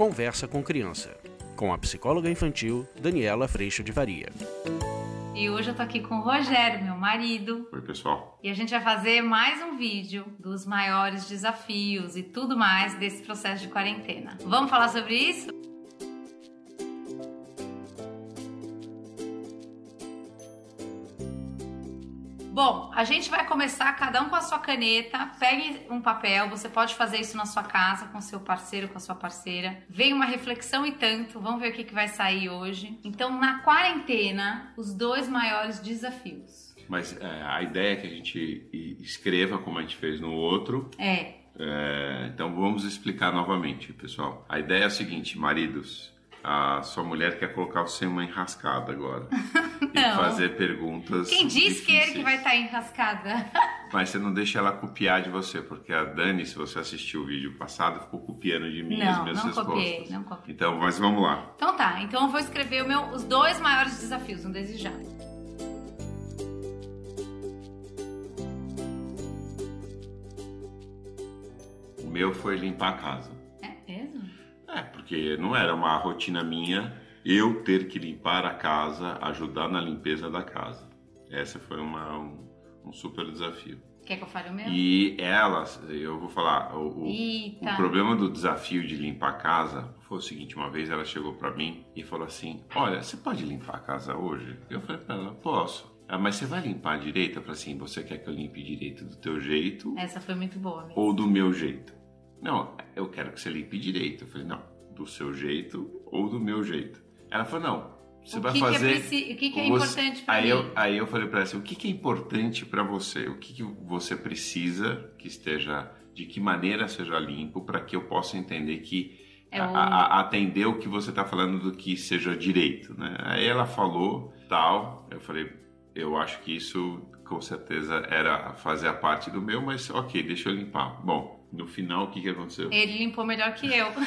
Conversa com Criança, com a psicóloga infantil Daniela Freixo de Varia. E hoje eu tô aqui com o Rogério, meu marido. Oi, pessoal. E a gente vai fazer mais um vídeo dos maiores desafios e tudo mais desse processo de quarentena. Vamos falar sobre isso? A gente vai começar cada um com a sua caneta. Pegue um papel, você pode fazer isso na sua casa com seu parceiro, com a sua parceira. Vem uma reflexão e tanto. Vamos ver o que, que vai sair hoje. Então, na quarentena, os dois maiores desafios. Mas é, a ideia é que a gente escreva como a gente fez no outro. É. É, então vamos explicar novamente, pessoal. A ideia é a seguinte, maridos a sua mulher quer colocar você em uma enrascada agora. e fazer perguntas. Quem disse que ele que vai estar enrascada? Mas você não deixa ela copiar de você, porque a Dani, se você assistiu o vídeo passado, ficou copiando de mim não, as minhas não respostas. Copiei, não copiei. Então, mas vamos lá. Então tá, então eu vou escrever meu, os dois maiores desafios, um desejado. O meu foi limpar a casa. É porque não era uma rotina minha eu ter que limpar a casa, ajudar na limpeza da casa. Essa foi uma, um, um super desafio. Quer que eu fale o meu? E elas, eu vou falar, o, o, problema do desafio de limpar a casa foi o seguinte: uma vez ela chegou para mim e falou assim: Olha, você pode limpar a casa hoje? Eu falei para ela: Posso. Ah, mas você vai limpar direito? Eu falei assim: Você quer que eu limpe direito do teu jeito? Essa foi muito boa. Mesmo. Ou do meu jeito? Não, eu quero que você limpe direito. Eu falei: Não, do seu jeito ou do meu jeito. Ela falou: Não, você o vai que fazer. Que é o que, que é importante para aí mim? Eu, aí eu falei para ela assim: o que, que é importante para você? O que, que você precisa que esteja, de que maneira seja limpo, para que eu possa entender que. É a, a, atender o que você está falando do que seja direito, né? Aí ela falou tal, eu falei, eu acho que isso com certeza era fazer a parte do meu, mas ok, deixa eu limpar. Bom, no final o que, que aconteceu? Ele limpou melhor que eu.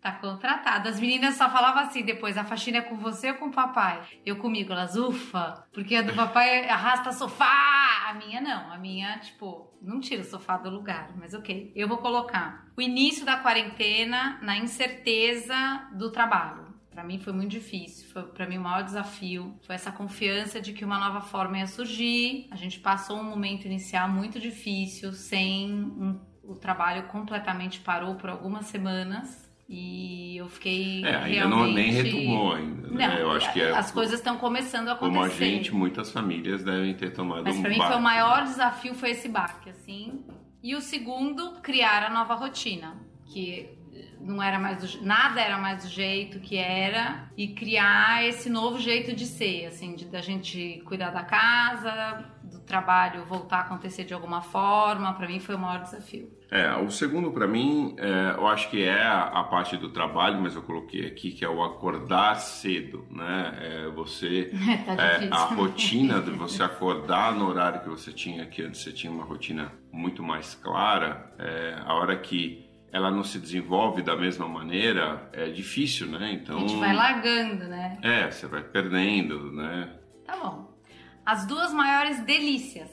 Tá contratado. As meninas só falavam assim depois: a faxina é com você ou com o papai? Eu comigo, elas, ufa, porque a do papai arrasta sofá. A minha não. A minha, tipo, não tira o sofá do lugar, mas ok. Eu vou colocar o início da quarentena na incerteza do trabalho. Para mim foi muito difícil, foi para mim o maior desafio, foi essa confiança de que uma nova forma ia surgir. A gente passou um momento inicial muito difícil, sem um, o trabalho completamente parou por algumas semanas. E eu fiquei. É, ainda realmente... não nem retomou ainda. Né? Não, eu acho que é, as coisas estão começando a acontecer. Como a gente, muitas famílias devem ter tomado Mas um para mim foi o maior desafio foi esse baque, assim. E o segundo, criar a nova rotina, que não era mais do, nada era mais do jeito que era e criar esse novo jeito de ser, assim, de da gente cuidar da casa, do trabalho voltar a acontecer de alguma forma, para mim foi o maior desafio. É, o segundo para mim, é, eu acho que é a, parte do trabalho, mas eu coloquei aqui que é o acordar cedo, né? É você tá é, a rotina de você acordar no horário que você tinha, que antes você tinha uma rotina muito mais clara, é, a hora que ela não se desenvolve da mesma maneira, é difícil, né? Então a gente vai largando, né? É, você vai perdendo, né? Tá bom. As duas maiores delícias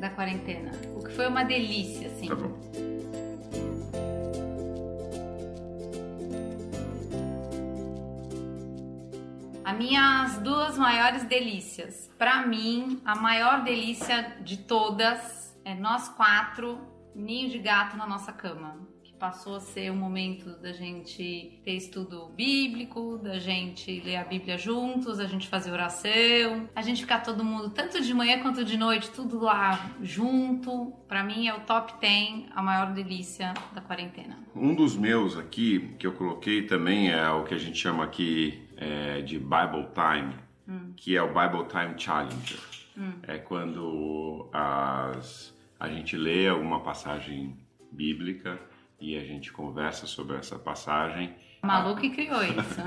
da quarentena. O que foi uma delícia, assim. Tá bom. As minhas duas maiores delícias. Para mim, a maior delícia de todas é nós quatro, ninho de gato na nossa cama passou a ser um momento da gente ter estudo bíblico, da gente ler a Bíblia juntos, a gente fazer oração, a gente ficar todo mundo, tanto de manhã quanto de noite, tudo lá junto. Para mim é o top 10, a maior delícia da quarentena. Um dos meus aqui, que eu coloquei também, é o que a gente chama aqui é, de Bible Time, hum. que é o Bible Time Challenger. Hum. É quando as, a gente lê alguma passagem bíblica e a gente conversa sobre essa passagem. Malu que criou isso.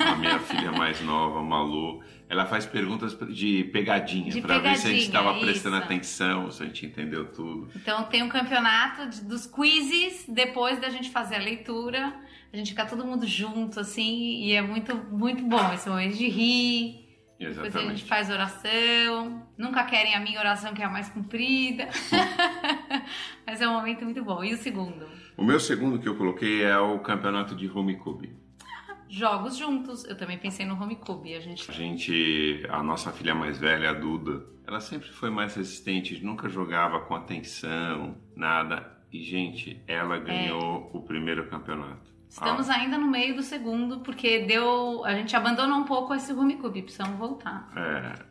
a minha filha mais nova, Malu, ela faz perguntas de pegadinha, para ver se a gente estava prestando atenção, se a gente entendeu tudo. Então tem um campeonato de, dos quizzes depois da gente fazer a leitura, a gente fica todo mundo junto assim e é muito muito bom esse momento de rir, Depois a gente faz oração. Nunca querem a minha oração, que é a mais comprida. Mas é um momento muito bom. E o segundo? O meu segundo que eu coloquei é o campeonato de home cube. Jogos juntos. Eu também pensei no home cube. A gente... a gente, a nossa filha mais velha, a Duda, ela sempre foi mais resistente, nunca jogava com atenção, nada. E, gente, ela ganhou é. o primeiro campeonato. Estamos ah. ainda no meio do segundo, porque deu. A gente abandonou um pouco esse Home Cube, precisamos voltar.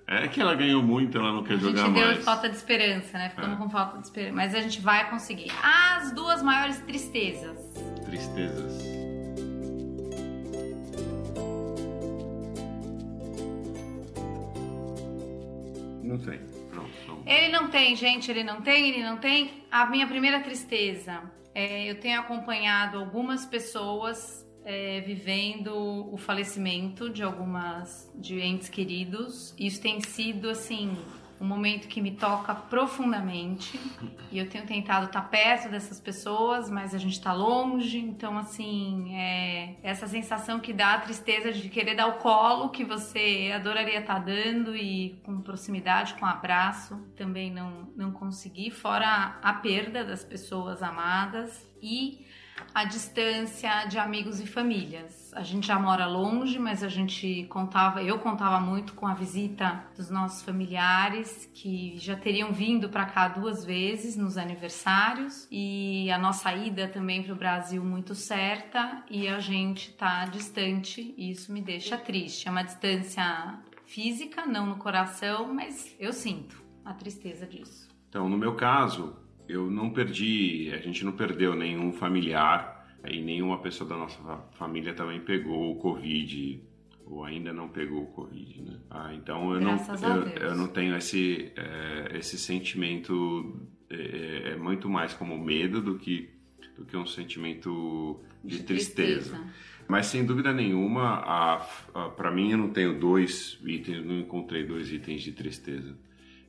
É, é que ela ganhou muito, ela não quer jogar mais. A gente deu falta de esperança, né? Ficamos é. com falta de esperança. Mas a gente vai conseguir. As duas maiores tristezas. Tristezas. Não tem. Ele não tem, gente, ele não tem, ele não tem. A minha primeira tristeza é, eu tenho acompanhado algumas pessoas é, vivendo o falecimento de algumas de entes queridos. Isso tem sido assim um momento que me toca profundamente. E eu tenho tentado estar perto dessas pessoas, mas a gente está longe, então assim é essa sensação que dá a tristeza de querer dar o colo que você adoraria estar dando e com proximidade, com abraço, também não não consegui, fora a perda das pessoas amadas. E a distância de amigos e famílias. A gente já mora longe, mas a gente contava, eu contava muito com a visita dos nossos familiares que já teriam vindo para cá duas vezes nos aniversários e a nossa ida também para o Brasil muito certa e a gente tá distante e isso me deixa triste. É uma distância física, não no coração, mas eu sinto a tristeza disso. Então, no meu caso, eu não perdi, a gente não perdeu nenhum familiar e nenhuma pessoa da nossa família também pegou o Covid ou ainda não pegou o Covid, né? Ah, então eu Graças não, eu, eu, não tenho esse, é, esse sentimento, é, é, muito mais como medo do que, do que um sentimento de, de tristeza. tristeza. Mas sem dúvida nenhuma, para mim eu não tenho dois itens, não encontrei dois itens de tristeza.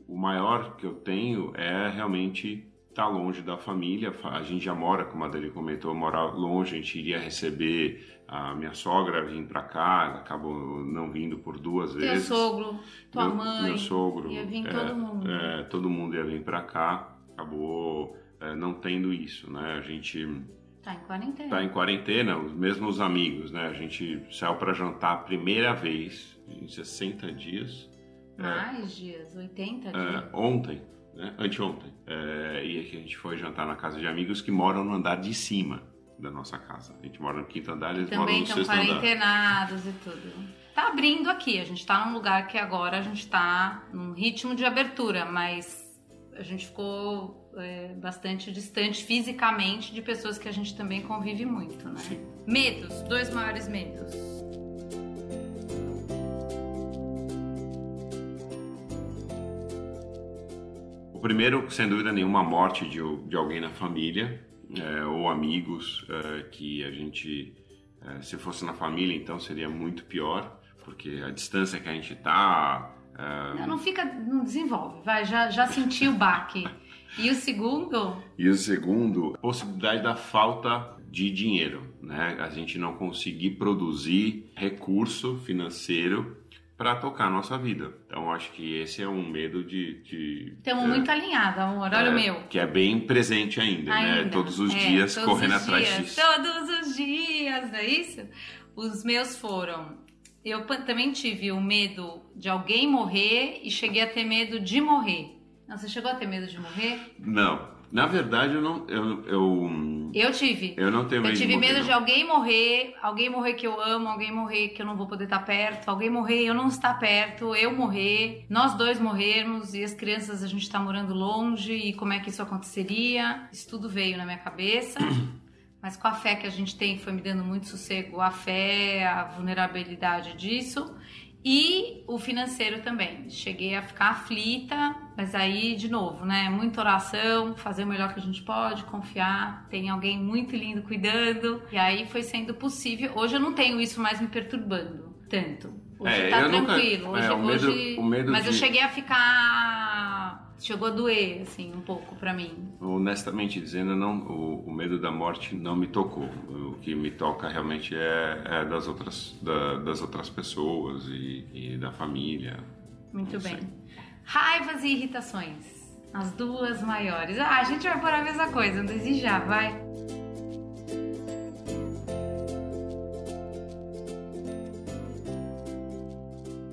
O maior que eu tenho é realmente tá longe da família, a gente já mora, como a Dani comentou, mora longe, a gente iria receber a minha sogra vir para cá, acabou não vindo por duas Teu vezes. Teu sogro, tua meu, mãe, meu sogro, ia vir é, todo mundo. É, todo mundo ia vir para cá, acabou é, não tendo isso, né? A gente Tá em quarentena. Tá em quarentena, os mesmos amigos, né? A gente saiu para jantar a primeira vez em 60 dias. É. Mais é, dias, 80 é, dias. ontem né? anteontem. É, e aqui a gente foi jantar na casa de amigos que moram no andar de cima da nossa casa. A gente mora no quinto andar, eles Também moram no sexto andar. Também estão quarentenados e tudo. Tá abrindo aqui, a gente tá num lugar que agora a gente tá num ritmo de abertura, mas a gente ficou é, bastante distante fisicamente de pessoas que a gente também convive muito, né? Sim. Medos, dois maiores medos. O primeiro, sem dúvida nenhuma, a morte de, de alguém na família é, ou amigos é, que a gente, é, se fosse na família, então seria muito pior, porque a distância que a gente está. É, não, não, fica, não desenvolve, vai, já, já senti o baque. E o segundo? E o segundo, possibilidade da falta de dinheiro, né? A gente não conseguir produzir recurso financeiro para tocar a nossa vida. Então acho que esse é um medo de. de Estamos é, muito alinhados, amor. Olha é, o meu. Que é bem presente ainda, né? ainda. né? Todos os é, dias todos correndo os atrás dias, disso. Todos os dias, não é isso? Os meus foram. Eu também tive o medo de alguém morrer e cheguei a ter medo de morrer. Não, você chegou a ter medo de morrer? Não. Na verdade, eu não. Eu, eu, eu tive. Eu não tenho medo Eu tive de medo de alguém morrer, alguém morrer que eu amo, alguém morrer que eu não vou poder estar perto, alguém morrer eu não estar perto, eu morrer, nós dois morrermos e as crianças a gente está morando longe e como é que isso aconteceria. Isso tudo veio na minha cabeça. Mas com a fé que a gente tem, foi me dando muito sossego, a fé, a vulnerabilidade disso. E o financeiro também. Cheguei a ficar aflita, mas aí, de novo, né? Muita oração, fazer o melhor que a gente pode, confiar. Tem alguém muito lindo cuidando. E aí foi sendo possível. Hoje eu não tenho isso mais me perturbando tanto. Hoje é, tá tranquilo. Nunca, hoje, é, o medo, hoje, o medo mas de... eu cheguei a ficar chegou a doer, assim, um pouco pra mim. Honestamente dizendo, não, o, o medo da morte não me tocou. O que me toca realmente é, é das, outras, da, das outras pessoas e, e da família. Muito bem. sei. Raivas e irritações. As duas maiores. Ah, a gente vai por a mesma coisa, não já, vai.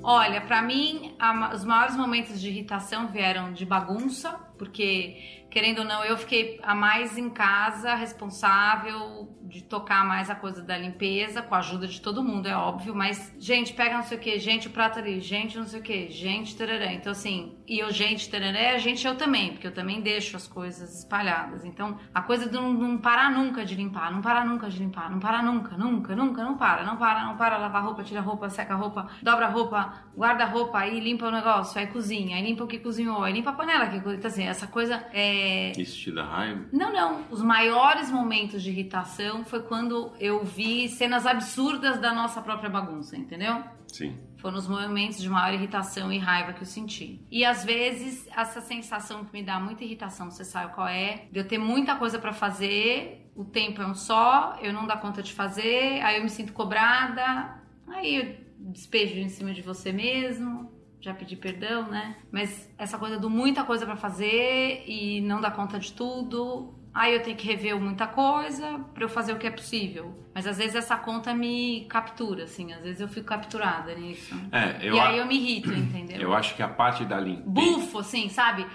Olha, pra mim, a os maiores momentos de irritação vieram de bagunça, porque, querendo ou não, eu fiquei a mais em casa, responsável de tocar mais a coisa da limpeza, com a ajuda de todo mundo, é óbvio, mas, gente, pega não sei o que, gente, o prato ali, gente, não sei o que, gente, tarará. Então, assim, e eu, gente, tarará, gente, eu também, porque eu também deixo as coisas espalhadas. Então, a coisa de não, não parar nunca de limpar, não parar nunca de limpar, não parar nunca, nunca, nunca, não para, não para, não para, lavar roupa, tira roupa, seca roupa, dobra roupa, guarda roupa, aí limpa o negócio, aí cozinha, aí limpa o que cozinhou, aí limpa a panela que cozinhou. Então, assim, essa coisa é. Isso te dá raiva? Não, não. Os maiores momentos de irritação foi quando eu vi cenas absurdas da nossa própria bagunça, entendeu? Sim. Foram os momentos de maior irritação e raiva que eu senti. E às vezes, essa sensação que me dá muita irritação, você sabe qual é? De eu ter muita coisa pra fazer, o tempo é um só, eu não dá conta de fazer, aí eu me sinto cobrada, aí eu despejo em cima de você mesmo. Já pedi perdão, né? Mas essa coisa do muita coisa pra fazer e não dar conta de tudo, Aí eu tenho que rever muita coisa pra eu fazer o que é possível. Mas às vezes essa conta me captura, assim. Às vezes eu fico capturada nisso. É, eu, e a- aí eu me irrito, entendeu? eu acho que a parte da limpeza. Bufo, assim, sabe?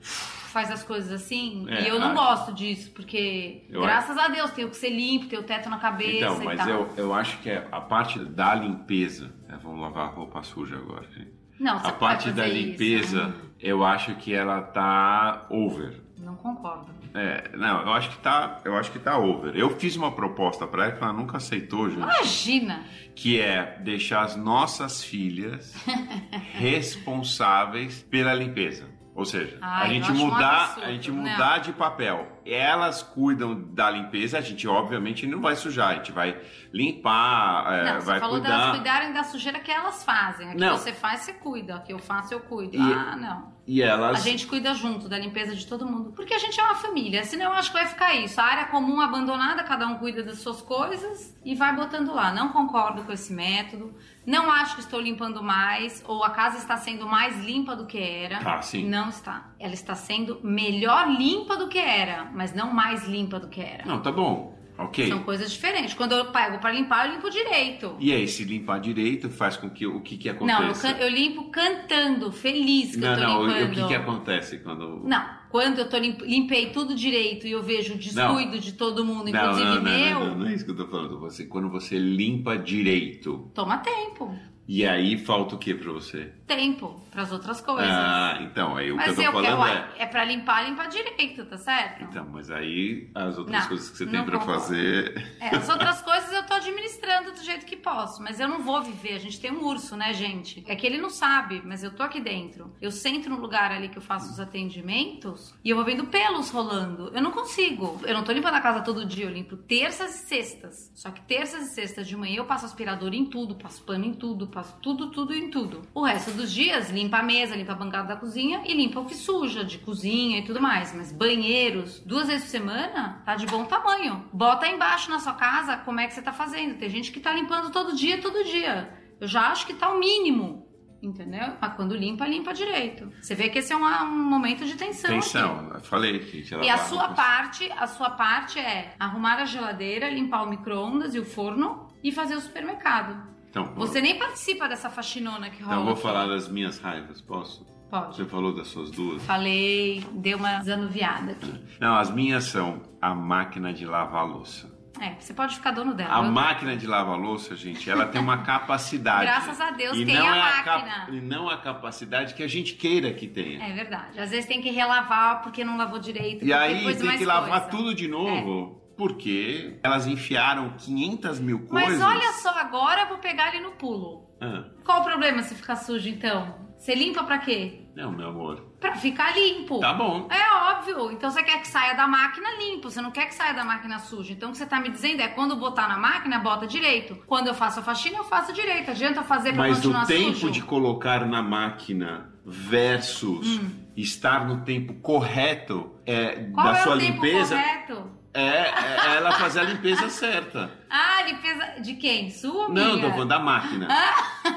Faz as coisas assim. É, e eu não acho. gosto disso, porque Eu graças a Deus tenho que ser limpo, ter o teto na cabeça Então, mas eu, eu acho que é a parte da limpeza. é, vamos lavar a roupa suja agora. gente. Não, A parte da isso. limpeza, eu acho que ela tá over. Não concordo. É, não, eu acho que tá, eu acho que tá over. Eu fiz uma proposta pra ela que ela nunca aceitou, gente, Imagina! que é deixar as nossas filhas responsáveis pela limpeza. Ou seja, Ai, a gente mudar, absurdo, a gente não. mudar de papel. Elas cuidam da limpeza, a gente obviamente não vai sujar, a gente vai limpar, é, não, você vai falou cuidar. delas cuidarem da sujeira que elas fazem. A que Não. você faz, você cuida. A que eu faço, eu cuido. E- Ah, não. E elas A gente cuida junto da limpeza de todo mundo. Porque a gente é uma família. Senão eu acho que vai ficar isso. A área comum abandonada, cada um cuida das suas coisas e vai botando lá. Não concordo com esse método. Não acho que estou limpando mais. Ou a casa está sendo mais limpa do que era. Ah, sim. Não está. Ela está sendo melhor limpa do que era, mas não mais limpa do que era. Não, tá bom. OK. São coisas diferentes. Quando eu pego para limpar, eu limpo direito. E aí, se limpar direito, faz com que o que que Não, eu, eu limpo cantando, feliz que não, eu tô não, limpando. o que que acontece quando Não, quando eu tô limp- limpei tudo direito e eu vejo o descuido de todo mundo, inclusive não, não, meu, Não, não, não é isso que eu tô falando. Você, quando você limpa direito, toma tempo. E aí falta o que pra você? Tempo pras outras coisas. Ah, então, aí o Mas que eu tô eu, falando eu- é. é pra limpar, limpar direito, tá certo? Então, mas aí as outras Não, coisas que você tem pra concordo. fazer. É, as outras coisas eu tô administrando do jeito que posso, mas eu não vou viver. A gente tem um urso, né, gente? É que ele não sabe, mas eu tô aqui dentro. Eu sento no lugar ali que eu faço os atendimentos e eu vou vendo pelos rolando. Eu não consigo. Eu não tô limpando a casa todo dia, eu limpo terças e sextas. Só que terças e sextas de manhã eu passo aspirador em tudo, passo pano em tudo, passo tudo, tudo em tudo. O resto dos dias limpa a mesa, limpa a bancada da cozinha e limpa o que suja de cozinha e tudo mais. Mas banheiros, duas vezes por semana, tá de bom tamanho. Bota embaixo na sua casa como é que você tá fazendo. Tem gente que tá limpando todo dia, todo dia. Eu já acho que tá o mínimo. Entendeu? Mas quando limpa, limpa direito. Você vê que esse é um, um momento de tensão. aqui. Atenção, eu falei que E a sua com- parte, a sua parte é arrumar a geladeira, limpar o micro-ondas e o forno e fazer o supermercado. Então, Você nem participa dessa faxinona que rola. então vou falar das minhas raivas, posso? Pode. Você falou das suas duas? Falei, deu uma zanuviada aqui. Não, as minhas são a máquina de lavar louça. É, você pode ficar dono dela. A máquina de lavar louça, gente, ela tem uma capacidade. Graças a Deus tem não a é máquina. E não a capacidade que a gente queira que tenha. É verdade. Às vezes tem que relavar porque não lavou direito. E aí tem que lavar coisa. É. tudo de novo. Porque elas enfiaram 500 mil coisas. Mas olha só, agora eu vou pegar ele no pulo. Ah, Qual o problema se ficar sujo então? Você limpa pra quê? Não, meu amor. Pra ficar limpo. Tá bom. É óbvio. Então você quer que saia da máquina limpo, você não quer que saia da máquina suja. Então o que você tá me dizendo é quando botar na máquina, bota direito. Quando eu faço a faxina, eu faço direito. Adianta fazer pra Mas continuar o tempo sujo? de colocar na máquina versus Hum. estar no tempo correto é, Qual da é sua o tempo limpeza correto? É, é ela fazer a limpeza certa. Ah, limpeza de quem? Sua ou Não, tô falando da máquina.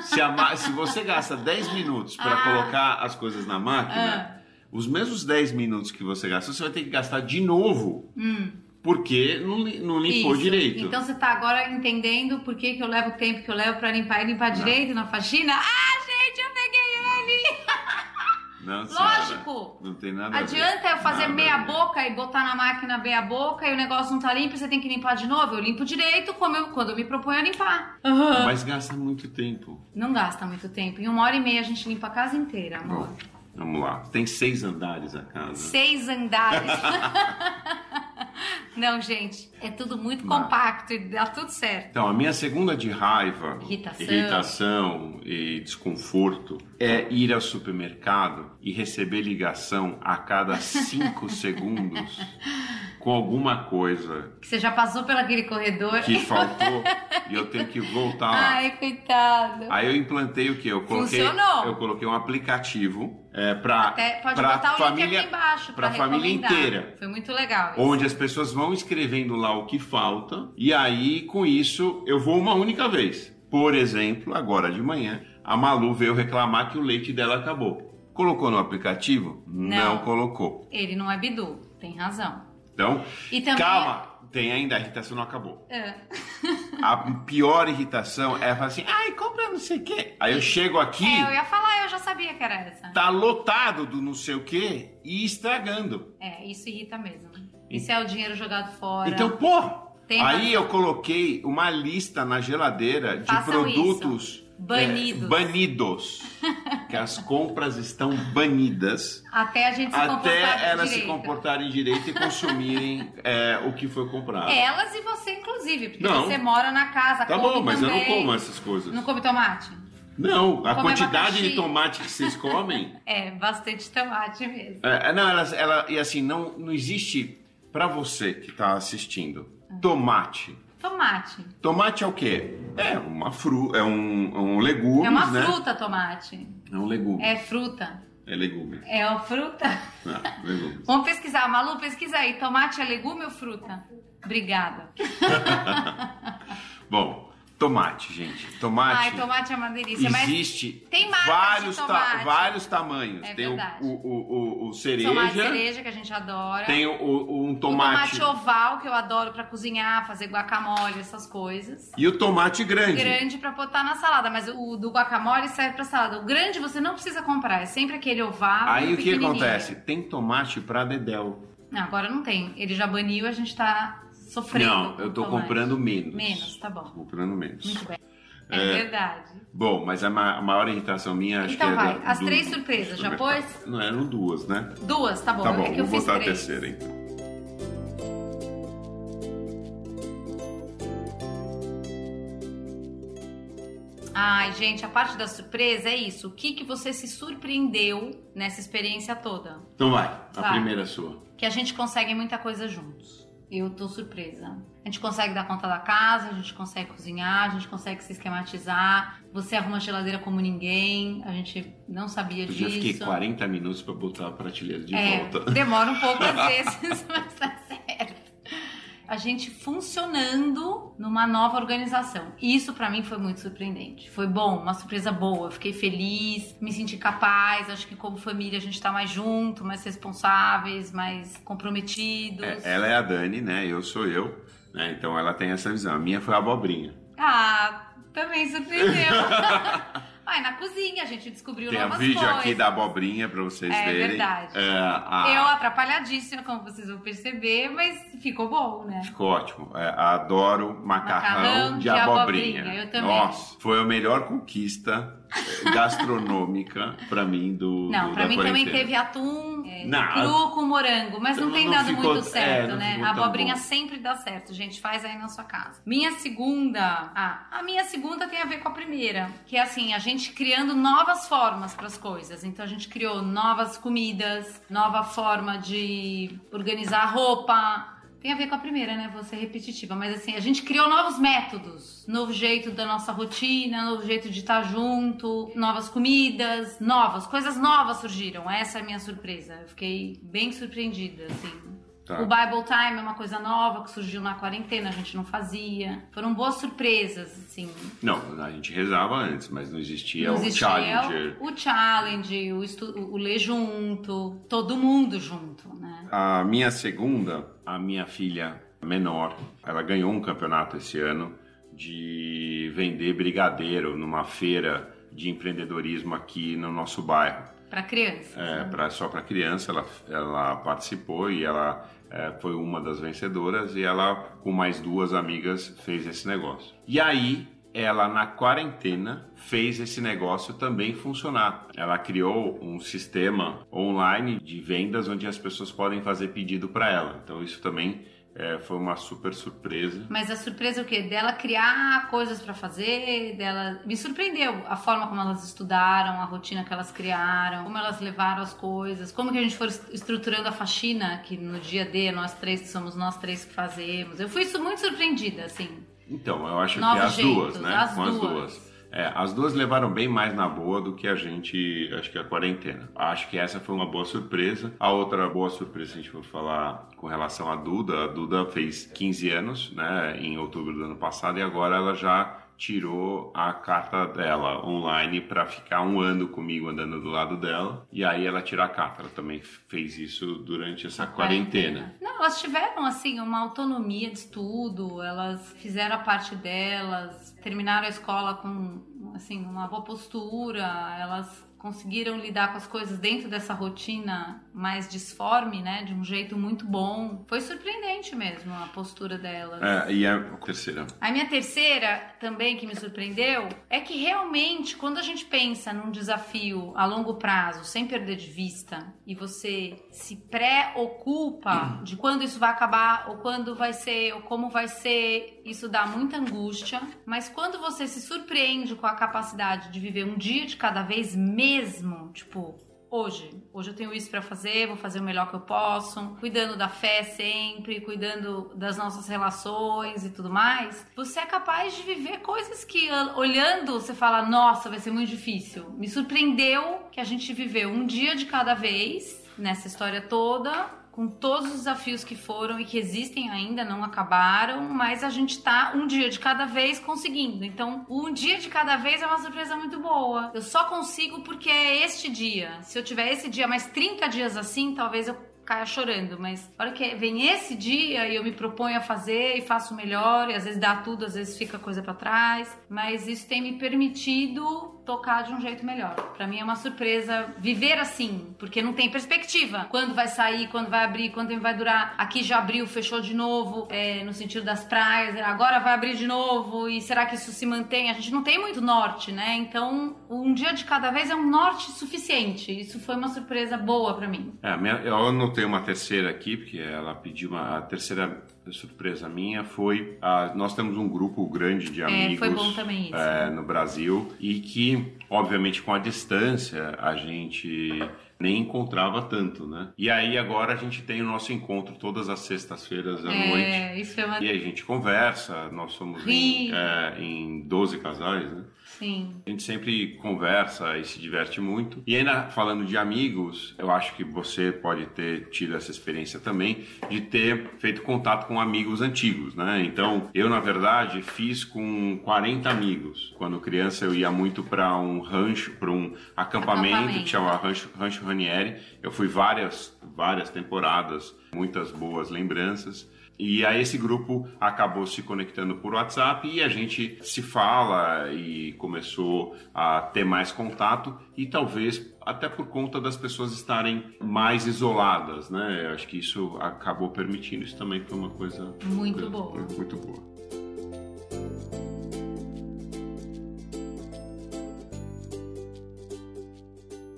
Se, a ma- se você gasta 10 minutos para Ah. colocar as coisas na máquina, os mesmos 10 minutos que você gastou, você vai ter que gastar de novo. Porque não, não limpou Hum. Isso. direito. Então você tá agora entendendo por que, que eu levo o tempo que eu levo pra limpar e limpar direito na faxina? Ah, gente, eu peguei ele! Não, Lógico! Não tem nada a ver. Adianta eu fazer Nada meia boca e botar na máquina meia boca e o negócio não tá limpo e você tem que limpar de novo? Eu limpo direito como eu- quando eu me proponho a limpar. Mas gasta muito tempo. Não gasta muito tempo. Em uma hora e meia a gente limpa a casa inteira, amor. Bom, vamos lá. Tem seis andares a casa. Seis andares. Não, gente, é tudo muito Não. compacto e dá tudo certo. Então, a minha segunda de raiva, Irritação. irritação e desconforto é ir ao supermercado e receber ligação a cada cinco segundos com alguma coisa Que você já passou pelo aquele corredor. que faltou e eu tenho que voltar lá. Ai, coitado. Aí eu implantei o quê? Eu coloquei, Funcionou. eu coloquei um aplicativo é, para o família, pra família inteira. Foi muito legal isso. onde as pessoas vão escrevendo lá o que falta e aí com isso eu vou uma única vez. Por exemplo, agora de manhã, a Malu veio reclamar que o leite dela acabou. Colocou no aplicativo? Não. colocou. Ele não é Bidu, tem razão. Então, também- calma, tem ainda, a irritação não acabou. É. A pior irritação é falar assim, ai, compra não sei o quê. Aí eu chego aqui, É, eu ia falar, eu já sabia que era essa. tá lotado do não sei o quê e estragando. É, isso irrita mesmo. Isso é o dinheiro jogado fora. Então, pô, Tem aí razão. eu coloquei uma lista na geladeira de Façam produtos isso. Banidos. é, banidos. que as compras estão banidas Até a gente se comportar até elas se direito. comportarem direito e consumirem é, o que foi comprado. Elas e você, inclusive, porque Não. você mora na casa, Tá bom, mas eu não também. como essas coisas. Não come tomate? Não, a Come quantidade de tomate que vocês comem. É, bastante tomate mesmo. É, não, elas, ela, e assim, não, não existe pra você que tá assistindo tomate. Tomate. Tomate é o quê? É uma fru, é um, um legume, É uma né? fruta, tomate. É um legume. É fruta. É legume. É uma fruta. Ah, legume. Vamos pesquisar. Malu, pesquisa aí. Tomate é legume ou fruta? Obrigada. Bom, tomate, gente. Tomate. Ai, tomate é uma delícia. Mas Existe tem vários, tomate. vários tamanhos. É tem o, verdade. o, o, o, o cereja, tomate cereja, que a gente adora. tem o, o- um O tomate, tomate oval, que eu adoro pra cozinhar, fazer guacamole, essas coisas. e o tomate grande. Grande pra botar na salada, mas o do guacamole serve pra salada. O grande você não precisa comprar, é sempre aquele oval. Aí o que acontece? Tem tomate pra dedéu. Não, agora não tem. Ele já baniu, a gente tá sofrendo. Não, eu tô tomate. comprando menos. Menos, tá Tô bom. comprando menos. Muito bem. É, É. verdade. Bom, mas a, ma- a maior irritação minha acho Então que é vai, da- as do- três surpresas, já pôs? Não, eram duas, né? Duas, tá bom. tá bom, é que eu vou botar a terceira então. Ai, gente, a parte da surpresa é isso. O que, que você se surpreendeu nessa experiência toda? Então vai, a Vai. primeira sua. Que a gente consegue muita coisa juntos. Eu tô surpresa. A gente consegue dar conta da casa, a gente consegue cozinhar, a gente consegue se esquematizar. Você arruma a geladeira como ninguém. A gente não sabia Eu disso. já fiquei 40 minutos pra botar a prateleira de é, volta. demora um pouco às vezes, mas tá. A gente funcionando numa nova organização. Isso pra mim foi muito surpreendente. Foi bom, uma surpresa boa. Eu fiquei feliz, me senti capaz. Acho que como família a gente tá mais junto, mais responsáveis, mais comprometidos. É, ela é a Dani, né? Eu sou eu. Né? Então ela tem essa visão. A minha foi a abobrinha. Ah, também surpreendeu. Ai, na cozinha a gente descobriu Tem um novas vídeo coisas. aqui da abobrinha pra vocês É verem. verdade. É, a- Eu atrapalhadíssima, como vocês vão perceber, mas ficou bom, né? Ficou ótimo. É, adoro macarrão, Macarrão de, de abobrinha. abobrinha, eu também. Nossa, foi a melhor conquista gastronômica para mim do Não, do, para da mim quarentena. também teve atum é, Não, cru com morango, mas não não- tem não dado ficou- muito certo, é, né? A abobrinha sempre dá certo, gente. Faz aí na sua casa. Minha segunda. Ah, a minha segunda tem a ver com a primeira. Que é assim, a gente criando novas formas para as coisas. Então a gente criou novas comidas, nova forma de organizar a roupa. Tem a ver com a primeira, né? Ser repetitiva, mas assim, a gente criou novos métodos, novo jeito da nossa rotina, novo jeito de estar junto, novas comidas, novas, coisas novas surgiram. Essa é a minha surpresa. Eu fiquei bem surpreendida, assim. Tá. O Bible Time é uma coisa nova que surgiu na quarentena, a gente não fazia. Foram boas surpresas, assim. Não, a gente rezava antes, mas não existia Não o existia Challenger. o challenge, o, estu- o ler junto, todo mundo junto, né? A minha segunda, a minha filha menor, ela ganhou um campeonato esse ano de vender brigadeiro numa feira de empreendedorismo aqui no nosso bairro. Pra criança. É, pra, só para criança, ela, ela participou e ela é, foi uma das vencedoras e ela, com mais duas amigas, fez esse negócio. E aí, ela na quarentena fez esse negócio também funcionar. Ela criou um sistema online de vendas onde as pessoas podem fazer pedido para ela. Então, isso também é, foi uma super surpresa. Mas a surpresa é o quê? Dela criar coisas pra fazer, dela. Me surpreendeu a forma como elas estudaram, a rotina que elas criaram, como elas levaram as coisas, como que a gente foi est- estruturando a faxina, que no dia D, nós três, somos nós três que fazemos. Eu fui muito surpreendida, assim. Então, eu acho Novos que as jeitos, duas, né? as Com as duas. É, as duas levaram bem mais na boa do que a gente, acho que a quarentena. Acho que essa foi uma boa surpresa. A outra boa surpresa, a gente for falar com relação à Duda, a Duda fez 15 anos, né, em outubro do ano passado, e agora ela já tirou a carta dela online para ficar um ano comigo andando do lado dela. E aí ela tira a carta. Ela também fez isso durante essa quarentena. Não, elas tiveram, assim, uma autonomia de estudo, elas fizeram a parte delas, terminaram a escola com, assim, uma boa postura, elas conseguiram lidar com as coisas dentro dessa rotina mais disforme, né, de um jeito muito bom. Foi surpreendente mesmo a postura delas. É, e a terceira? A minha terceira, também que me surpreendeu, é que realmente, quando a gente pensa num desafio a longo prazo, sem perder de vista, e você se preocupa de quando isso vai acabar, ou quando vai ser, ou como vai ser, isso dá muita angústia. Mas quando você se surpreende com a capacidade de viver um dia de cada vez mesmo, tipo, hoje. Hoje eu tenho isso pra fazer, vou fazer o melhor que eu posso, cuidando da fé sempre, cuidando das nossas relações e tudo mais. Você é capaz de viver coisas que olhando você fala, nossa, vai ser muito difícil. Me surpreendeu que a gente viveu um dia de cada vez nessa história toda. Com todos os desafios que foram e que existem ainda, não acabaram, mas a gente tá um dia de cada vez conseguindo. Então, um dia de cada vez é uma surpresa muito boa. Eu só consigo porque é este dia. Se eu tiver esse dia mais 30 dias assim, talvez eu caia chorando, mas a hora que vem esse dia e eu me proponho a fazer e faço melhor, e às vezes dá tudo, às vezes fica coisa pra trás, mas isso tem me permitido tocar de um jeito melhor. Pra mim é uma surpresa viver assim, porque não tem perspectiva. Quando vai sair, quando vai abrir, quando tempo vai durar. Aqui já abriu, fechou de novo, é, no sentido das praias, agora vai abrir de novo, e será que isso se mantém? A gente não tem muito norte, né? Então, um dia de cada vez é um norte suficiente. Isso foi uma surpresa boa pra mim. É, eu anotei uma terceira aqui, porque ela pediu uma. A terceira surpresa minha foi. ah, nós temos um grupo grande de amigos. É, também isso. é, no Brasil e que, obviamente, com a distância a gente nem encontrava tanto, né? E aí agora a gente tem o nosso encontro todas as sextas-feiras à noite. É, isso foi uma. E a gente conversa, nós somos em, é, em 12 casais, né? Sim. A gente sempre conversa e se diverte muito. E ainda falando de amigos, eu acho que você pode ter tido essa experiência também de ter feito contato com amigos antigos, né? Então, eu na verdade fiz com 40 amigos. Quando criança eu ia muito para um rancho, para um acampamento, Acampamento. que chama Rancho, rancho Ranieri. Eu fui várias várias temporadas, muitas boas lembranças. E aí esse grupo acabou se conectando por WhatsApp e a gente se fala e começou a ter mais contato e talvez até por conta das pessoas estarem mais isoladas, né? Eu acho que isso acabou permitindo. Isso também foi uma coisa Muito coisa boa. Muito boa.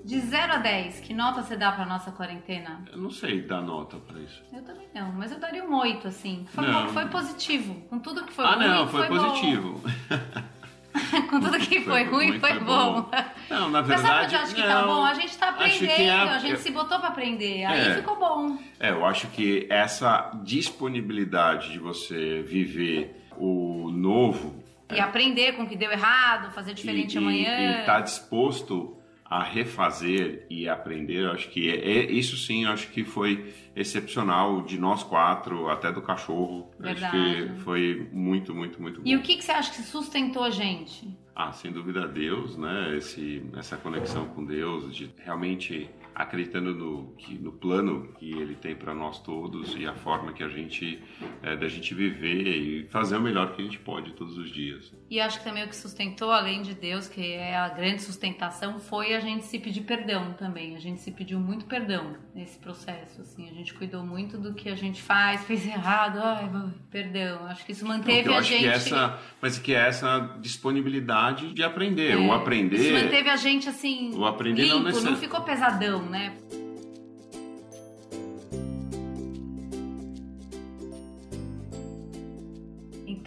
De 0 a 10, que nota você dá pra nossa quarentena? Eu não sei dar nota pra isso. Eu também não, mas eu daria um 8, assim. Foi, bom, foi positivo. Com tudo que foi ah, ruim, não, foi, bom. positivo. Com tudo que foi, ruim, foi, bom. Não, na Mas sabe verdade. eu acho que não, tá bom? A gente tá aprendendo, é- a gente eu- se botou pra aprender. Aí É. ficou bom. É, eu acho que essa disponibilidade de você viver o novo E aprender com o que deu errado, fazer diferente e, amanhã. E estar disposto a refazer e aprender, eu acho que é, é- isso sim, acho que foi excepcional de nós quatro, até do cachorro. Eu Acho Verdade. que foi muito, muito, muito bom. E o que, que você acha que sustentou a gente? Ah, sem dúvida Deus, né? Esse, essa conexão com Deus, de realmente acreditando no, que, no plano que Ele tem para nós todos e a forma que a gente é, da gente viver e fazer o melhor que a gente pode todos os dias. E acho que também o que sustentou, além de Deus, que é a grande sustentação, foi a gente se pedir perdão também. A gente se pediu muito perdão nesse processo, assim. A gente cuidou muito do que a gente faz, fez errado, ai, perdão. Acho que isso manteve a gente... que essa, mas que é essa disponibilidade de aprender, É, o aprender. Isso manteve a gente, assim, O aprender não limpo, não, necessari- ficou pesadão, né?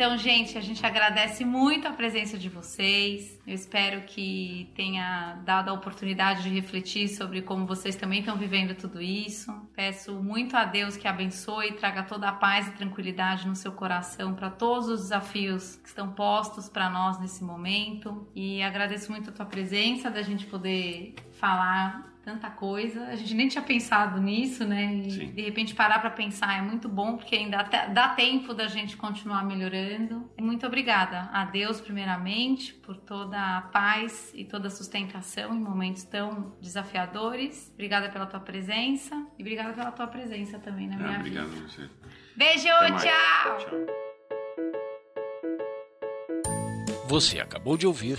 Então, gente, a gente agradece muito a presença de vocês. Eu espero que tenha dado a oportunidade de refletir sobre como vocês também estão vivendo tudo isso. Peço muito a Deus que abençoe e traga toda a paz e tranquilidade no seu coração para todos os desafios que estão postos para nós nesse momento. E agradeço muito a tua presença, da gente poder falar tanta coisa. A gente nem tinha pensado nisso, né? E Sim. de repente parar para pensar é muito bom, porque ainda dá tempo da gente continuar melhorando. Muito obrigada a Deus, primeiramente, por toda a paz e toda a sustentação em momentos tão desafiadores. Obrigada pela tua presença e obrigada pela tua presença também na minha Ah, obrigado vida. a você. Beijo, tchau! Tchau. Você acabou de ouvir